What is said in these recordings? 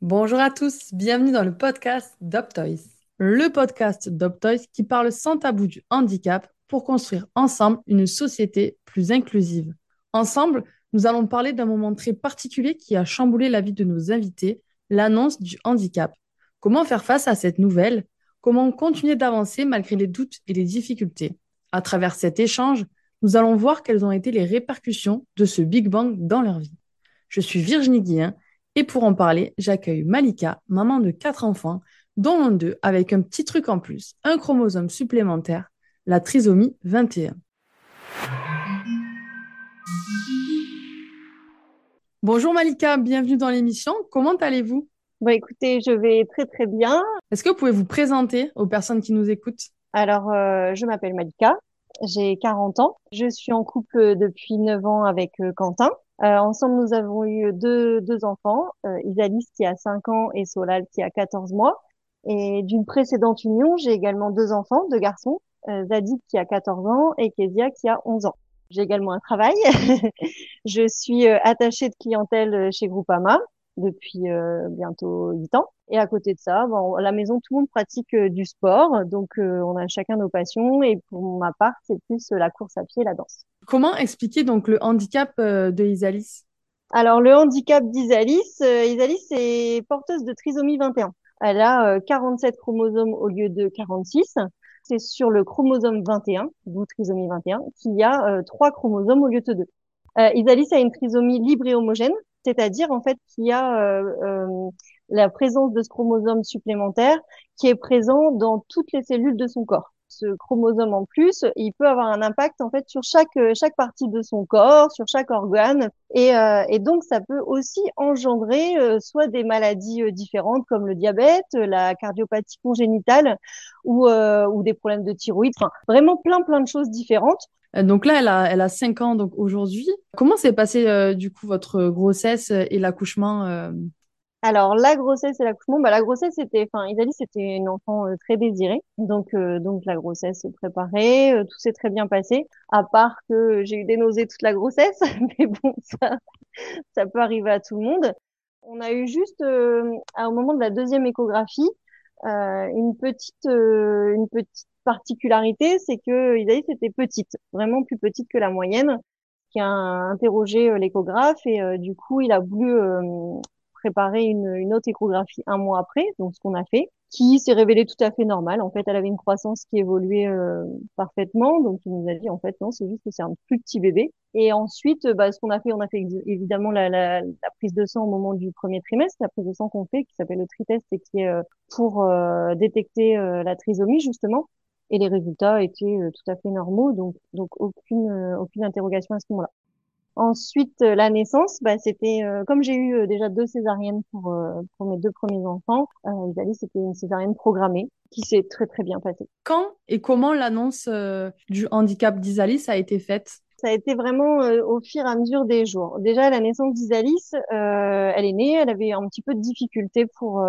Bonjour à tous, bienvenue dans le podcast DopToys. Le podcast DopToys qui parle sans tabou du handicap pour construire ensemble une société plus inclusive. Ensemble, nous allons parler d'un moment très particulier qui a chamboulé la vie de nos invités, l'annonce du handicap. Comment faire face à cette nouvelle? Comment continuer d'avancer malgré les doutes et les difficultés? À travers cet échange, nous allons voir quelles ont été les répercussions de ce Big Bang dans leur vie. Je suis Virginie Guillen et pour en parler, j'accueille Malika, maman de quatre enfants, dont l'un d'eux avec un petit truc en plus, un chromosome supplémentaire, la trisomie 21. Bonjour Malika, bienvenue dans l'émission. Comment allez-vous? Bon, écoutez, je vais très très bien. Est-ce que vous pouvez vous présenter aux personnes qui nous écoutent? Alors, euh, je m'appelle Malika, j'ai 40 ans. Je suis en couple depuis 9 ans avec euh, Quentin. Euh, ensemble, nous avons eu deux, deux enfants, euh, Isalis qui a 5 ans et Solal qui a 14 mois. Et d'une précédente union, j'ai également deux enfants, deux garçons, euh, qui a 14 ans et Kezia qui a 11 ans. J'ai également un travail. je suis euh, attachée de clientèle euh, chez Groupama depuis euh, bientôt 8 ans. Et à côté de ça, bon, à la maison, tout le monde pratique euh, du sport. Donc, euh, on a chacun nos passions. Et pour ma part, c'est plus la course à pied et la danse. Comment expliquer donc le handicap de Isalis? Alors, le handicap d'Isalis, Isalis est porteuse de trisomie 21. Elle a 47 chromosomes au lieu de 46 c'est sur le chromosome 21, d'où trisomie 21, qu'il y a euh, trois chromosomes au lieu de deux. Euh, Isalis a une trisomie libre et homogène, c'est-à-dire en fait qu'il y a euh, euh, la présence de ce chromosome supplémentaire qui est présent dans toutes les cellules de son corps. Ce chromosome en plus, il peut avoir un impact en fait sur chaque chaque partie de son corps, sur chaque organe, et, euh, donc ça peut aussi engendrer euh, soit des maladies euh, différentes comme le diabète, la cardiopathie congénitale ou euh, ou des problèmes de thyroïde, enfin vraiment plein plein de choses différentes. Donc là, elle a, elle a 5 ans donc aujourd'hui. Comment s'est passé du coup votre grossesse et l'accouchement alors la grossesse et l'accouchement, bah la grossesse c'était, enfin Isalie c'était une enfant euh, très désirée, donc euh, donc la grossesse se préparait, euh, tout s'est très bien passé, à part que j'ai eu des nausées toute la grossesse, mais bon ça ça peut arriver à tout le monde. On a eu juste au moment de la deuxième échographie une petite une petite particularité, c'est que Isalie c'était petite, vraiment plus petite que la moyenne qui a interrogé l'échographe et du coup il a voulu préparer une, autre échographie un mois après, donc ce qu'on a fait, qui s'est révélé tout à fait normal. En fait, elle avait une croissance qui évoluait euh, parfaitement, donc il nous a dit en fait non, c'est juste que c'est un plus petit bébé. Et ensuite, bah, ce qu'on a fait, on a fait évidemment la, prise de sang au moment du premier trimestre, la prise de sang qu'on fait, qui s'appelle le tritest et qui est euh, pour euh, détecter la trisomie justement. Et les résultats étaient tout à fait normaux, donc donc aucune aucune interrogation à ce moment-là. Ensuite, euh, la naissance, bah, c'était euh, comme j'ai eu euh, déjà deux césariennes pour, pour mes deux premiers enfants, euh, c'était une césarienne programmée qui s'est très très bien passée. Quand et comment l'annonce du handicap d'Isalis a été faite? Ça a été vraiment au fur et à mesure des jours. Déjà, la naissance d'Isalis, elle est née, elle avait un petit peu de difficulté pour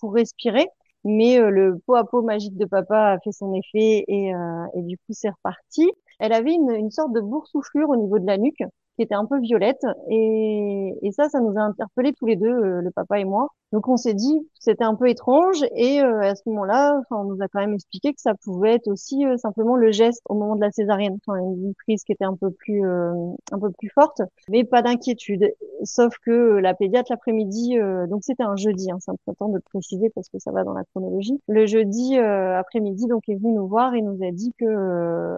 pour respirer, mais le pot à pot magique de papa a fait son effet et, et du coup c'est reparti. Elle avait une, une sorte de boursouflure au niveau de la nuque qui était un peu violette. Et, et ça, ça nous a interpellés tous les deux, euh, le papa et moi. Donc on s'est dit c'était un peu étrange. Et euh, à ce moment-là, on nous a quand même expliqué que ça pouvait être aussi euh, simplement le geste au moment de la césarienne, enfin, une prise qui était un peu plus un peu plus forte, mais pas d'inquiétude. Sauf que la pédiatre l'après-midi, donc c'était un jeudi, hein, c'est important de préciser parce que ça va dans la chronologie. Le jeudi après-midi, donc est venu nous voir et nous a dit que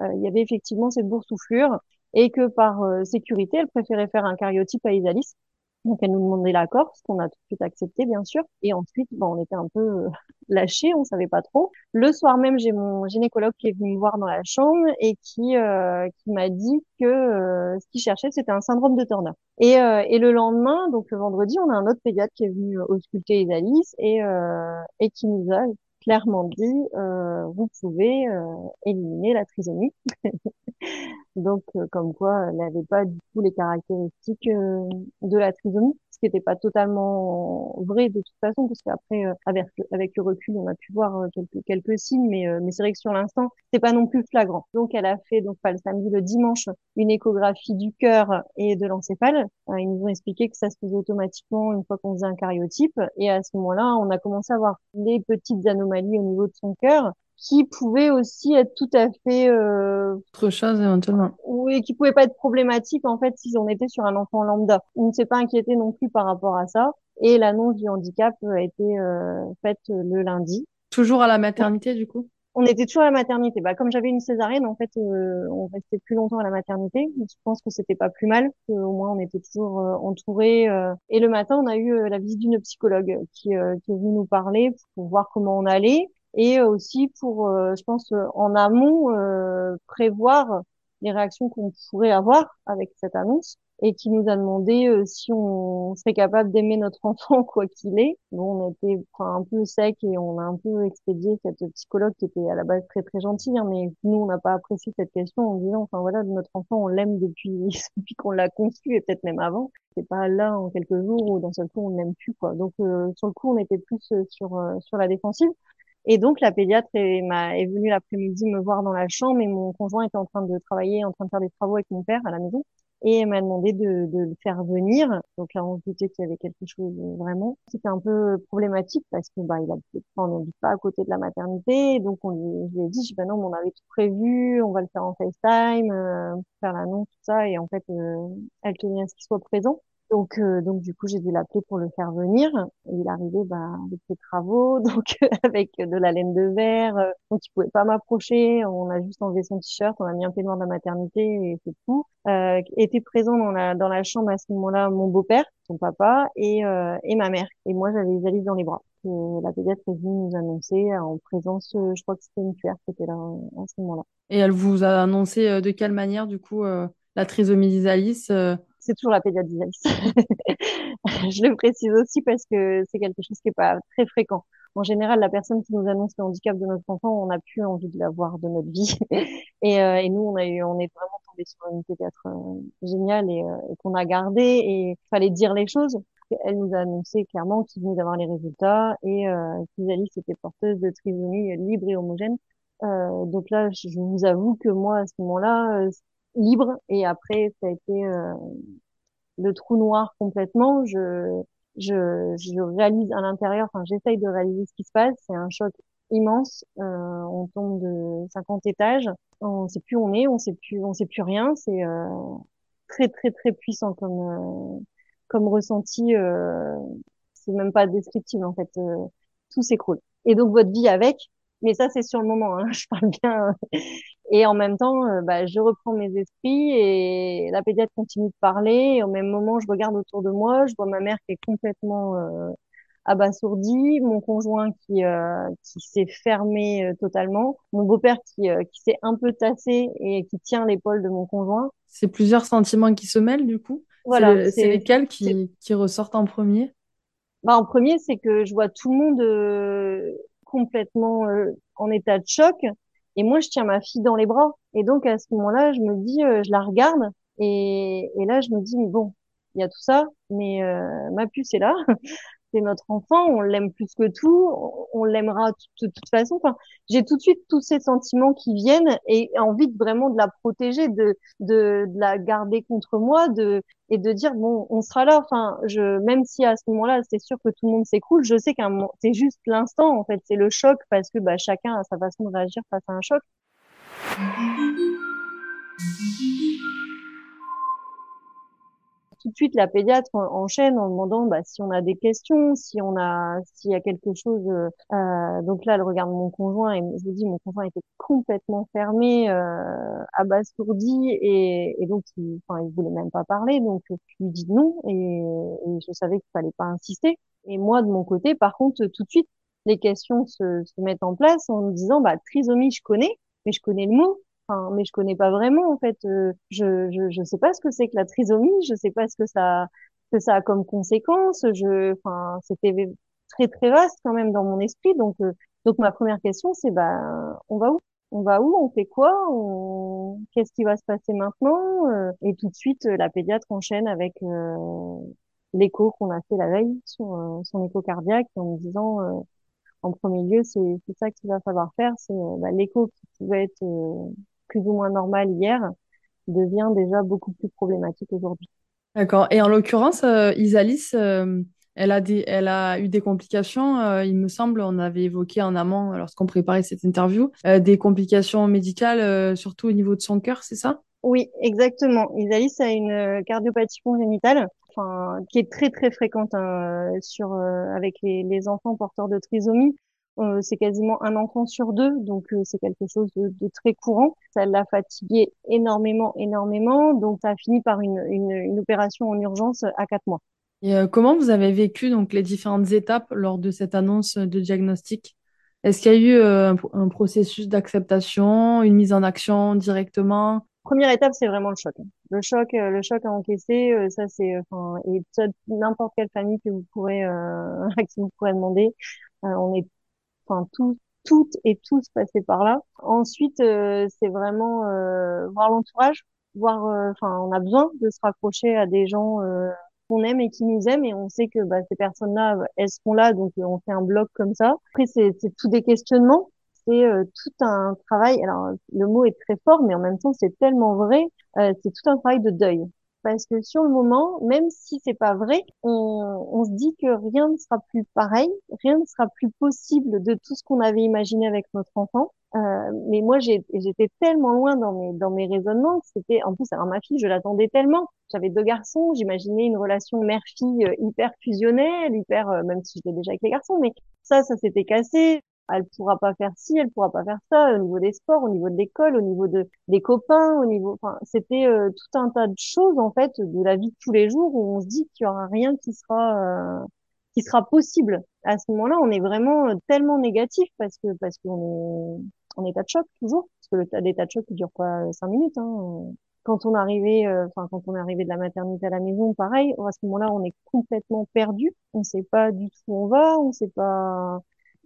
il y avait effectivement cette boursouflure et que par euh, sécurité, elle préférait faire un cariotype à Isalis. Donc elle nous demandait l'accord, ce qu'on a tout de suite accepté bien sûr. Et ensuite, bon, on était un peu euh, lâchés, on savait pas trop. Le soir même, j'ai mon gynécologue qui est venu me voir dans la chambre et qui euh, qui m'a dit que ce qu'il cherchait, c'était un syndrome de Turner. Et, et le lendemain, donc le vendredi, on a un autre pédiatre qui est venu ausculter Isalis et et qui nous a clairement dit euh, vous pouvez euh, éliminer la trisomie. Donc, euh, comme quoi, elle n'avait pas du tout les caractéristiques de la trisomie. Qui n'était pas totalement vrai de toute façon, parce qu'après, euh, avec, avec le recul, on a pu voir euh, quelques, quelques signes, mais, mais c'est vrai que sur l'instant, c'est pas non plus flagrant. Donc, elle a fait, donc pas le samedi, le dimanche, une échographie du cœur et de l'encéphale. ils nous ont expliqué que ça se faisait automatiquement une fois qu'on faisait un cariotype, et à ce moment-là, on a commencé à voir les petites anomalies au niveau de son cœur qui pouvait aussi être tout à fait euh, autre chose éventuellement. Oui, qui pouvait pas être problématique en fait si on était sur un enfant lambda. On ne s'est pas inquiété non plus par rapport à ça et l'annonce du handicap a été euh, faite le lundi. Toujours à la maternité du coup? On était toujours à la maternité. Bah, comme j'avais une césarienne, en fait, euh, on restait plus longtemps à la maternité. Je pense que c'était pas plus mal. Au moins, on était toujours euh, entourés. Euh. Et le matin, on a eu la visite d'une psychologue qui, qui est venue nous parler pour voir comment on allait et aussi pour, euh, je pense, euh, en amont, euh, prévoir les réactions qu'on pourrait avoir avec cette annonce et qui nous a demandé si on serait capable d'aimer notre enfant quoi qu'il est. Bon, on était un peu sec et on a un peu expédié cette psychologue qui était à la base très très gentille, hein, mais nous on n'a pas apprécié cette question en disant enfin voilà notre enfant on l'aime depuis depuis qu'on l'a conçu et peut-être même avant. C'est pas là en quelques jours ou d'un seul coup on l'aime plus quoi. Donc sur le coup on était plus sur sur la défensive. Et donc, la pédiatre est, est venue l'après-midi me voir dans la chambre et mon conjoint était en train de travailler, en train de faire des travaux avec mon père à la maison. Et elle m'a demandé de, de, le faire venir. Donc là, on se doutait qu'il y avait quelque chose vraiment. C'était un peu problématique parce que bah, il a, on n'habite pas à côté de la maternité. Donc on lui, je lui ai dit, je ben non, on avait tout prévu, on va le faire en FaceTime, euh, faire l'annonce, tout ça. Et en fait, euh, elle tenait à ce qu'il soit présent. Donc, euh, donc du coup, j'ai dû l'appeler pour le faire venir. Et il arrivait bah, avec ses travaux, donc avec de la laine de verre. Euh, donc, il pouvait pas m'approcher. On a juste enlevé son t-shirt, on a mis un peignoir de la maternité et c'est tout. Euh, était présent dans la dans la chambre à ce moment-là mon beau-père, son papa et euh, et ma mère. Et moi, j'avais Alice dans les bras. la pédiatre est venue nous annoncer en présence, je crois que c'était une cuillère qui était là à ce moment-là. Et elle vous a annoncé de quelle manière, du coup, la trisomie d'Isalis c'est toujours la pédiatrie. je le précise aussi parce que c'est quelque chose qui est pas très fréquent. En général, la personne qui nous annonce le handicap de notre enfant, on n'a plus envie de la voir de notre vie. et, euh, et, nous, on a eu, on est vraiment tombé sur une pédiatre euh, géniale et, euh, qu'on a gardé et fallait dire les choses. Elle nous a annoncé clairement qu'il venait d'avoir les résultats et euh, qu'Isalis était porteuse de trisomie libre et homogène. Euh, donc là, je vous avoue que moi, à ce moment-là, libre et après ça a été euh, le trou noir complètement. Je je, je réalise à l'intérieur enfin j'essaye de réaliser ce qui se passe. C'est un choc immense. Euh, on tombe de 50 étages. On sait plus où on est on sait plus on sait plus rien. C'est euh, très très très puissant comme euh, comme ressenti. Euh, c'est même pas descriptible en fait. Tout s'écroule. Et donc votre vie avec. Mais ça c'est sur le moment hein, je parle bien et en même temps, euh, bah, je reprends mes esprits et la pédiatre continue de parler. Et au même moment, je regarde autour de moi, je vois ma mère qui est complètement euh, abasourdie, mon conjoint qui euh, qui s'est fermé euh, totalement, mon beau-père qui qui s'est un peu tassé et qui tient l'épaule de mon conjoint. C'est plusieurs sentiments qui se mêlent du coup. Voilà, c'est lesquels qui qui ressortent en premier? Bah, en premier, c'est que je vois tout le monde complètement en état de choc et moi, je tiens ma fille dans les bras. Et donc, à ce moment-là, je me dis, euh, je la regarde. Et, et là, je me dis, mais bon, il y a tout ça, mais euh, ma puce est là. notre enfant, on l'aime plus que tout, on, l'aimera de toute façon. J'ai tout de suite tous ces sentiments qui viennent et envie vraiment de la protéger, de, de, la garder contre moi, de et de dire bon, on sera là. Enfin, je même si à ce moment-là, c'est sûr que tout le monde s'écroule, je sais qu'un c'est juste l'instant en fait, c'est le choc parce que bah, chacun a sa façon de réagir face à un choc tout de suite la pédiatre enchaîne en demandant bah, si on a des questions, si on a s'il y a quelque chose. Euh, euh, donc là, elle regarde mon conjoint et je vous dis mon conjoint était complètement fermé, euh, abasourdi et, et donc il, enfin il voulait même pas parler. Donc je lui dis non et, et je savais qu'il fallait pas insister. Et moi de mon côté, par contre, tout de suite les questions se, se mettent en place en me disant bah trisomie je connais, mais je connais le mot Enfin, mais je connais pas vraiment en fait. Euh, je, je je sais pas ce que c'est que la trisomie. Je sais pas ce que ça que ça a comme conséquence. Je, enfin, c'était très très vaste quand même dans mon esprit. Donc euh, donc ma première question c'est bah on va où? On va où? On fait quoi? On... Qu'est-ce qui va se passer maintenant? Euh, Et tout de suite la pédiatre enchaîne avec l'écho qu'on a fait la veille sur son écho cardiaque en me disant en premier lieu, c'est ça qu'il va falloir faire. C'est bah, l'écho qui pouvait être plus ou moins normal hier devient déjà beaucoup plus problématique aujourd'hui. D'accord. Et en l'occurrence, Isalis, elle a, des, elle a eu des complications, euh, il me semble, on avait évoqué en amont, lorsqu'on préparait cette interview, euh, des complications médicales, euh, surtout au niveau de son cœur, c'est ça? Oui, exactement. Isalis a une cardiopathie congénitale, enfin, qui est très très fréquente hein, sur, avec les, les, enfants porteurs de trisomie. C'est quasiment un enfant sur deux, donc c'est quelque chose de, de, très courant. Ça l'a fatigué énormément, énormément, donc ça a fini par une, une, une opération en urgence à quatre mois. Et euh, comment vous avez vécu donc les différentes étapes lors de cette annonce de diagnostic? Est-ce qu'il y a eu euh, un, processus d'acceptation, une mise en action directement? Première étape, c'est vraiment le choc. Le choc, euh, le choc à encaisser, ça c'est, enfin, et n'importe quelle famille que vous pourrez, à qui vous pourrez demander, on est, enfin, tous, toutes et tous passés par là. Ensuite, c'est vraiment voir l'entourage, voir, enfin, on a besoin de se raccrocher à des gens qu'on aime et qui nous aiment et on sait que bah, ces personnes-là, elles seront là, donc euh, on fait un blog comme ça. Après, c'est tout des questionnements, c'est euh, tout un travail. Alors, le mot est très fort, mais en même temps, c'est tellement vrai. Euh, c'est tout un travail de deuil. Parce que sur le moment, même si c'est pas vrai, on, on se dit que rien ne sera plus pareil, rien ne sera plus possible de tout ce qu'on avait imaginé avec notre enfant. Euh, mais moi, j'étais tellement loin dans mes, dans mes raisonnements que c'était, en plus, alors ma fille, je l'attendais tellement. J'avais deux garçons, j'imaginais une relation mère-fille euh, hyper fusionnelle, hyper, euh, même si j'étais déjà avec les garçons, mais ça, ça s'était cassé. Elle pourra pas faire ci, elle pourra pas faire ça, au niveau des sports, au niveau de l'école, au niveau de, des copains, au niveau, enfin, c'était tout un tas de choses, en fait, de la vie de tous les jours où on se dit qu'il y aura rien qui sera, qui sera possible. À ce moment-là, on est vraiment tellement négatif parce que, parce qu'on est, en état de choc toujours, parce que l'état de choc il dure pas cinq minutes. Hein. Quand on arrivait, euh, enfin quand on est arrivé de la maternité à la maison, pareil, à ce moment-là, on est complètement perdu. On sait pas du tout où on va, on sait pas.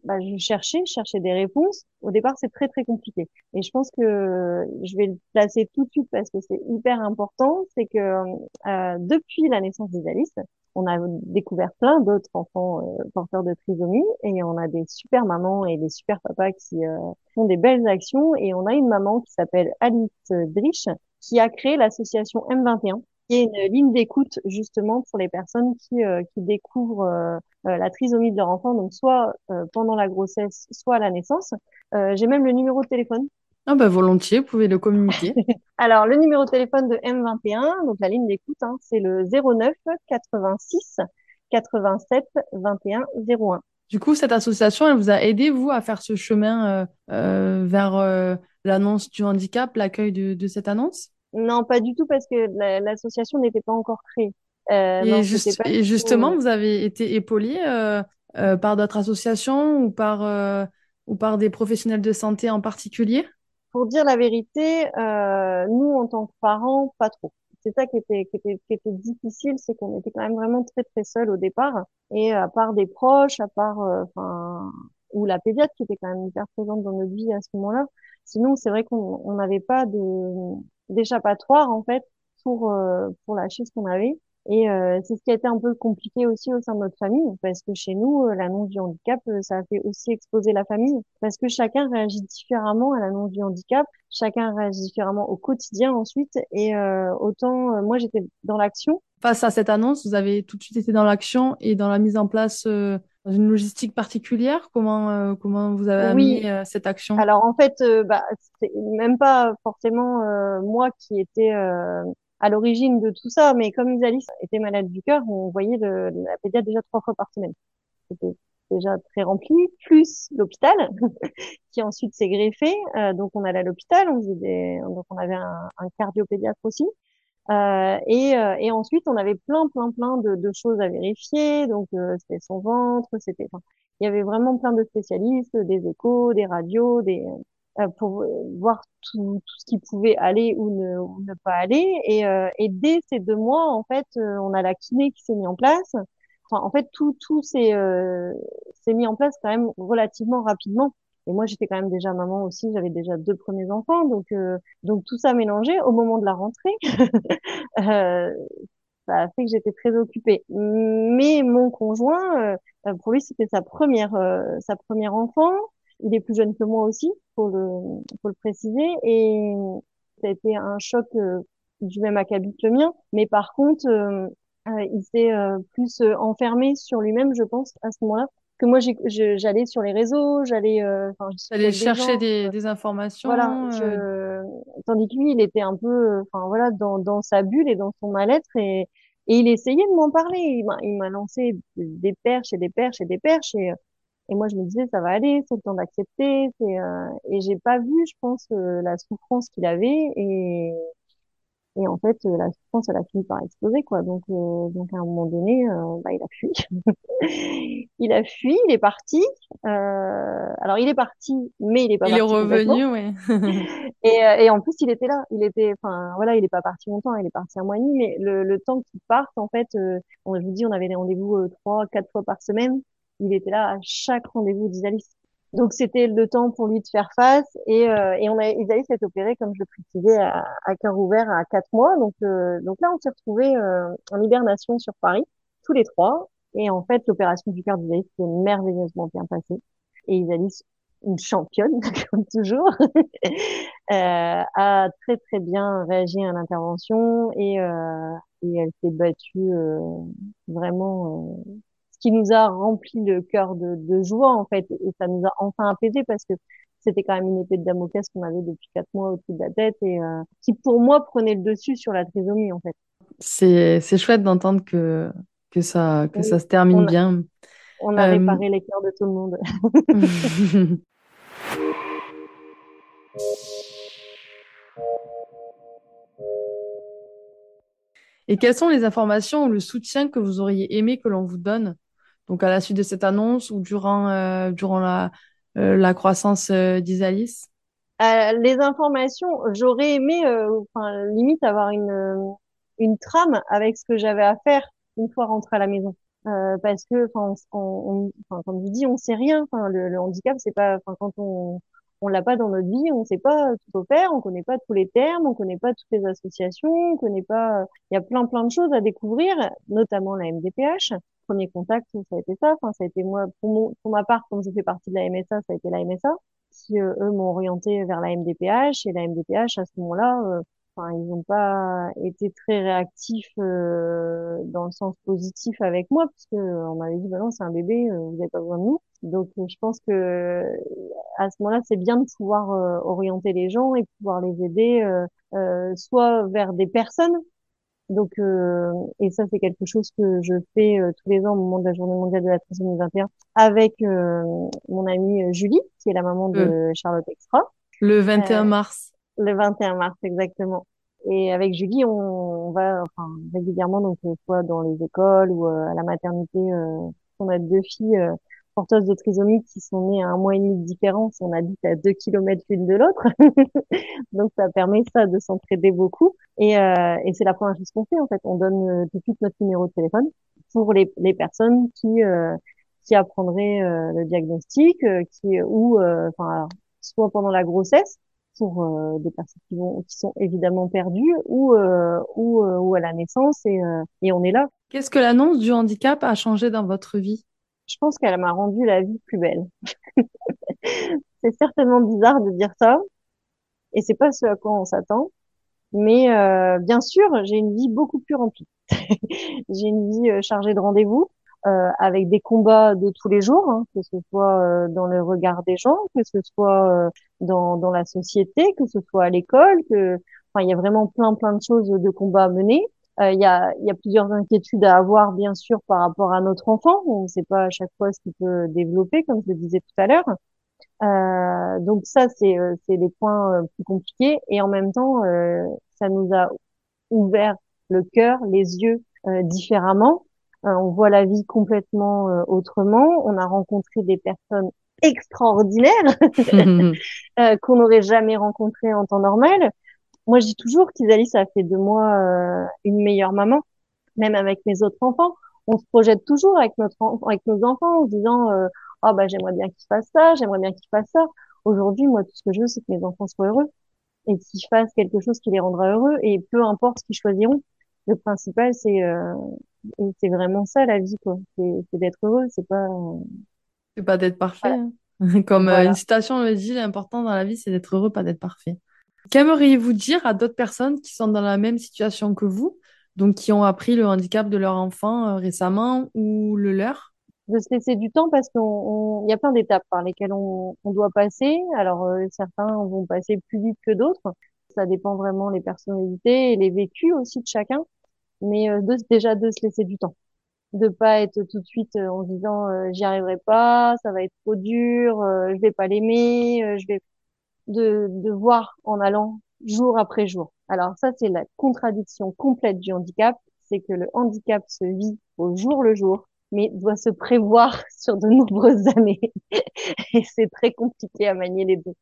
Bah, je cherchais, cherchais des réponses. Au départ, c'est très très compliqué. Et je pense que je vais le placer tout de suite parce que c'est hyper important. C'est que euh, depuis la naissance des Alice, on a découvert plein d'autres enfants euh, porteurs de trisomie et on a des super mamans et des super papas qui euh, font des belles actions et on a une maman qui s'appelle Alice Drich qui a créé l'association M21 qui est une ligne d'écoute justement pour les personnes qui, euh, qui découvrent la trisomie de leur enfant, donc soit pendant la grossesse, soit à la naissance. J'ai même le numéro de téléphone ah bah volontiers, vous pouvez le communiquer. Alors, le numéro de téléphone de M21, donc la ligne d'écoute, hein, c'est le 09 86 87 21 01. Du coup, cette association, elle vous a aidé, vous, à faire ce chemin euh, euh, vers euh, l'annonce du handicap, l'accueil de, de, cette annonce? Non, pas du tout, parce que l'association n'était pas encore créée. et, et, justement, vous avez été épaulé par d'autres associations ou par, ou par des professionnels de santé en particulier? Pour dire la vérité, euh, nous, en tant que parents, pas trop. C'est ça qui était, qui était, qui était difficile, c'est qu'on était quand même vraiment très, très seuls au départ. Et à part des proches, à part, euh, enfin, ou la pédiatre qui était quand même hyper présente dans notre vie à ce moment-là. Sinon, c'est vrai qu'on n'avait pas de d'échappatoire, en fait, pour, euh, pour lâcher ce qu'on avait. Et euh, c'est ce qui a été un peu compliqué aussi au sein de notre famille, parce que chez nous, euh, l'annonce du handicap, euh, ça a fait aussi exploser la famille, parce que chacun réagit différemment à l'annonce du handicap, chacun réagit différemment au quotidien ensuite, et euh, autant moi j'étais dans l'action. Face à cette annonce, vous avez tout de suite été dans l'action et dans la mise en place euh, dans une logistique particulière? Comment comment vous avez amené cette action? Alors en fait, bah c'est même pas forcément moi qui étais à l'origine de tout ça, mais comme Isalis était malade du cœur, on voyait le, la pédiatre déjà trois fois par semaine. C'était déjà très rempli, plus l'hôpital qui ensuite s'est greffé. Euh, donc on allait à l'hôpital, on faisait des, donc on avait un, un cardiopédiatre aussi. Euh, et, euh, et, ensuite on avait plein plein plein de, de choses à vérifier. Donc euh, c'était son ventre, c'était, il y avait vraiment plein de spécialistes, des échos, des radios, des euh, pour voir tout, tout, ce qui pouvait aller ou ne, ou ne pas aller. Et, euh, et, dès ces deux mois, en fait, euh, on a la kiné qui s'est mis en place. Enfin, en fait, tout, tout s'est mis en place quand même relativement rapidement. Et moi, j'étais quand même déjà maman aussi, j'avais déjà deux premiers enfants, donc donc tout ça mélangé au moment de la rentrée. ça a fait que j'étais très occupée. Mais mon conjoint, euh, pour lui, c'était sa première, euh, sa première enfant. Il est plus jeune que moi aussi, faut le, faut le préciser. Et ça a été un choc euh, du même acabit que le mien. Mais par contre, il s'est plus enfermé sur lui-même, je pense, à ce moment-là que moi j'allais sur les réseaux, j'allais euh, j'allais chercher des, des, informations. Voilà, je... tandis que lui, il était un peu enfin voilà dans, dans sa bulle et dans son mal-être et et il essayait de m'en parler. Il m'a lancé des perches et des perches et des perches. Et, et moi, je me disais, ça va aller, c'est le temps d'accepter. Euh, et j'ai pas vu, je pense, euh, la souffrance qu'il avait. Et, et en fait, euh, la souffrance, elle a fini par exploser, quoi. Donc, euh, donc à un moment donné, euh, bah, il a fui. il a fui, il est parti. alors, il est parti, mais il est pas il parti. Il est revenu, oui. et, et en plus, il était là. Il était, enfin, voilà, il est pas parti longtemps. Il est parti un mois et demi. Mais le, le temps qu'il parte, en fait, on, je vous dis, on avait des rendez-vous trois, quatre fois par semaine. Il était là à chaque rendez-vous d'Isalis. Donc c'était le temps pour lui de faire face et, euh, et on a Isaïe s'est opéré comme je le précisais à, à cœur ouvert à quatre mois. Donc euh, donc là on s'est retrouvés euh, en hibernation sur Paris tous les trois. Et en fait l'opération du cœur d'Isaïe s'est merveilleusement bien passée. Et Isaïe une championne comme toujours euh, a très très bien réagi à l'intervention. Et euh, et elle s'est battue vraiment qui nous a rempli le cœur de, de, joie en fait et ça nous a enfin apaisé parce que c'était quand même une épée de Damoclès qu'on avait depuis quatre mois au-dessus de la tête et euh, qui pour moi prenait le dessus sur la trisomie en fait. C'est c'est chouette d'entendre que que ça que ça se termine bien. On a euh... réparé les cœurs de tout le monde. Et quelles sont les informations ou le soutien que vous auriez aimé que l'on vous donne donc à la suite de cette annonce ou durant, euh, durant la, euh, la croissance euh, d'Isalis? Les informations, j'aurais aimé, enfin, limite, avoir une, une trame avec ce que j'avais à faire une fois rentrée à la maison. parce que, enfin, on, on, comme dis, on sait rien. Enfin, le, le handicap, c'est pas, enfin, quand on on l'a pas dans notre vie, on sait pas tout faire, on connaît pas tous les termes, on connaît pas toutes les associations, on connaît pas, il y a plein plein de choses à découvrir, notamment la MDPH premier contact, ça a été ça. Enfin, ça a été moi, pour, mon, pour ma part, comme je fais partie de la MSA, ça a été la MSA qui, euh, eux, m'ont orienté vers la MDPH. Et la MDPH, à ce moment-là, euh, enfin, ils n'ont pas été très réactifs euh, dans le sens positif avec moi, puisque on m'avait dit, bah non, c'est un bébé, vous n'avez pas besoin de nous. Donc, je pense que à ce moment-là, c'est bien de pouvoir orienter les gens et pouvoir les aider, soit vers des personnes donc, euh, et ça, c'est quelque chose que je fais euh, tous les ans au moment de la Journée mondiale de la trisomie 2021 avec euh, mon amie Julie, qui est la maman de Charlotte Extra. Le 21 mars. Le 21 mars, exactement. Et avec Julie, on, on va enfin, régulièrement, donc soit dans les écoles ou à la maternité. on a deux filles porteuses de trisomie qui sont nées à un mois et demi de différence. On habite à deux kilomètres l'une de l'autre. Donc, ça permet ça de s'entraider beaucoup. Et, euh, et c'est la première chose qu'on fait, en fait. On donne euh, tout de suite notre numéro de téléphone pour les, les personnes qui, euh, qui apprendraient euh, le diagnostic, euh, qui, ou, enfin, soit pendant la grossesse, pour des personnes qui, vont, qui sont évidemment perdues, ou, ou, ou à la naissance, et, et on est là. Qu'est-ce que l'annonce du handicap a changé dans votre vie? Je pense qu'elle m'a rendu la vie plus belle. c'est certainement bizarre de dire ça, et c'est pas ce à quoi on s'attend. Mais euh, bien sûr, j'ai une vie beaucoup plus remplie. j'ai une vie euh, chargée de rendez-vous, euh, avec des combats de tous les jours, hein, que ce soit euh, dans le regard des gens, que ce soit euh, dans, dans la société, que ce soit à l'école, enfin il y a vraiment plein plein de choses de combats à mener. Euh, il y, a, y a plusieurs inquiétudes à avoir, bien sûr, par rapport à notre enfant. On ne sait pas à chaque fois ce qu'il peut développer, comme je le disais tout à l'heure. Euh, donc ça, c'est euh, c'est des points euh, plus compliqués. Et en même temps, euh, ça nous a ouvert le cœur, les yeux différemment. on voit la vie complètement autrement. On a rencontré des personnes extraordinaires qu'on n'aurait jamais rencontrées en temps normal moi, je dis toujours qu'Isalis a fait de moi euh, une meilleure maman, même avec mes autres enfants. On se projette toujours avec notre avec nos enfants en se disant euh, oh bah j'aimerais bien qu'ils fassent ça, j'aimerais bien qu'ils fassent ça. Aujourd'hui, moi, tout ce que je veux, c'est que mes enfants soient heureux et qu'ils fassent quelque chose qui les rendra heureux et peu importe ce qu'ils choisiront. le principal, c'est c'est vraiment ça la vie, quoi. C'est d'être heureux, c'est pas. C'est pas d'être parfait. hein. Comme une citation le dit, l'important dans la vie, c'est d'être heureux, pas d'être parfait. Qu'aimeriez-vous dire à d'autres personnes qui sont dans la même situation que vous, donc qui ont appris le handicap de leur enfant récemment ou le leur? de se laisser du temps parce qu'on y a plein d'étapes par lesquelles on, on doit passer. Alors euh, certains vont passer plus vite que d'autres. Ça dépend vraiment les personnalités et les vécus aussi de chacun. Mais euh, déjà de se laisser du temps, de pas être tout de suite euh, en disant j'y arriverai pas, ça va être trop dur, je vais pas l'aimer, je vais de de voir en allant jour après jour. Alors ça c'est la contradiction complète du handicap, c'est que le handicap se vit au jour le jour mais doit se prévoir sur de nombreuses années. et c'est très compliqué à manier les deux.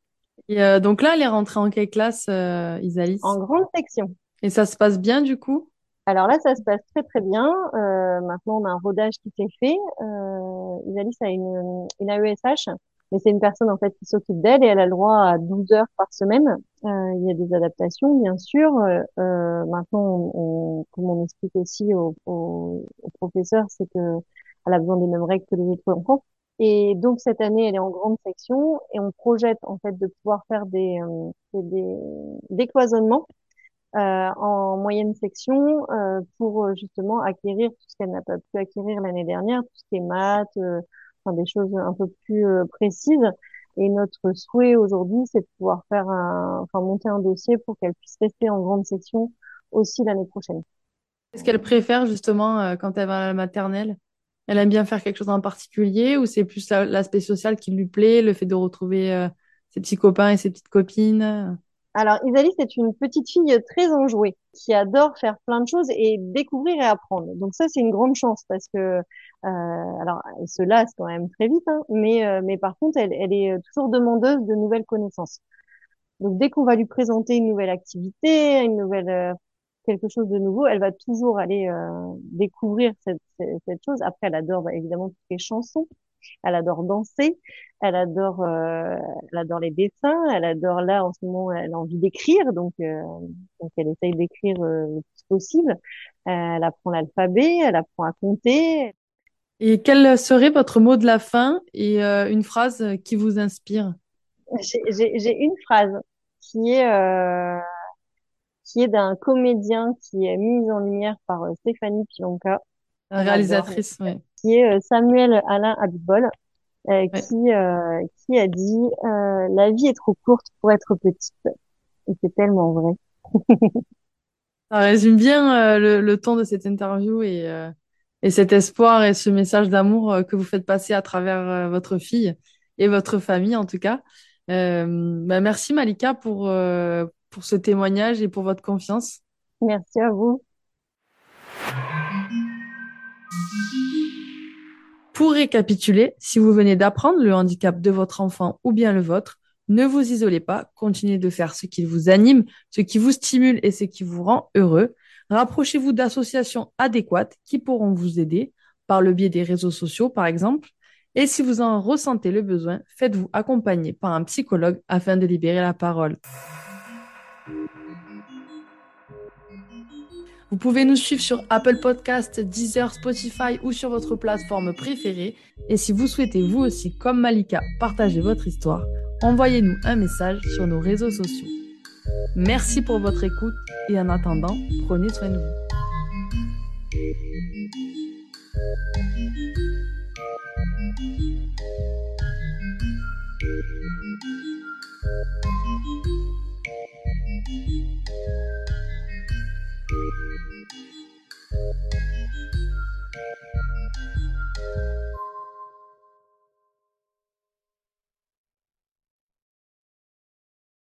Et euh, donc là, elle est rentrée en quelle classe, euh, Isalis En grande section. Et ça se passe bien du coup? Alors là, ça se passe très très bien. Euh, maintenant, on a un rodage qui s'est fait. Euh, Isalis a une, une AESH, mais c'est une personne en fait qui s'occupe d'elle et elle a le droit à 12 heures par semaine. Euh, il y a des adaptations, bien sûr. Euh, maintenant, on, comme on explique aussi aux, aux, aux professeurs, c'est que elle a besoin des mêmes règles que les autres enfants. Et donc cette année, elle est en grande section et on projette en fait de pouvoir faire des euh, des décloisonnements euh, en moyenne section euh, pour euh, justement acquérir tout ce qu'elle n'a pas pu acquérir l'année dernière, tout ce qui est maths, euh, enfin des choses un peu plus précises. Et notre souhait aujourd'hui, c'est de pouvoir faire enfin monter un dossier pour qu'elle puisse rester en grande section aussi l'année prochaine. Est-ce qu'elle préfère justement quand elle va à la maternelle? Elle aime bien faire quelque chose en particulier ou c'est plus l'aspect social qui lui plaît, le fait de retrouver euh, ses petits copains et ses petites copines? Alors, Isalie, c'est une petite fille très enjouée qui adore faire plein de choses et découvrir et apprendre. Donc ça, c'est une grande chance parce que, euh, alors, elle se lasse quand même très vite, hein, mais, euh, mais par contre, elle, elle est toujours demandeuse de nouvelles connaissances. Donc, dès qu'on va lui présenter une nouvelle activité, une nouvelle euh, quelque chose de nouveau, elle va toujours aller euh, découvrir cette, cette, chose. Après, elle adore bah, évidemment toutes les chansons, elle adore danser, elle adore, euh, elle adore les dessins, elle adore là en ce moment, elle a envie d'écrire, donc, euh, donc elle essaye d'écrire euh, le plus possible. elle apprend l'alphabet, elle apprend à compter. Et quel serait votre mot de la fin et une phrase qui vous inspire? J'ai une phrase qui est qui est d'un comédien qui est mis en lumière par Stéphanie Pilonka. réalisatrice, oui. Qui est euh, Samuel Alain Abibol, euh, qui, euh, qui a dit La vie est trop courte pour être petite. Et c'est tellement vrai. Ça résume bien le, le, ton de cette interview et, et cet espoir et ce message d'amour que vous faites passer à travers votre fille et votre famille, en tout cas. Bah merci Malika pour, pour ce témoignage et pour votre confiance. Merci à vous. Pour récapituler, si vous venez d'apprendre le handicap de votre enfant ou bien le vôtre, ne vous isolez pas, continuez de faire ce qui vous anime, ce qui vous stimule et ce qui vous rend heureux. Rapprochez-vous d'associations adéquates qui pourront vous aider, par le biais des réseaux sociaux par exemple. Et si vous en ressentez le besoin, faites-vous accompagner par un psychologue afin de libérer la parole. Vous pouvez nous suivre sur Apple Podcast, Deezer, Spotify ou sur votre plateforme préférée. Et si vous souhaitez vous aussi, comme Malika, partager votre histoire, envoyez-nous un message sur nos réseaux sociaux. Merci pour votre écoute et en attendant, prenez soin de vous.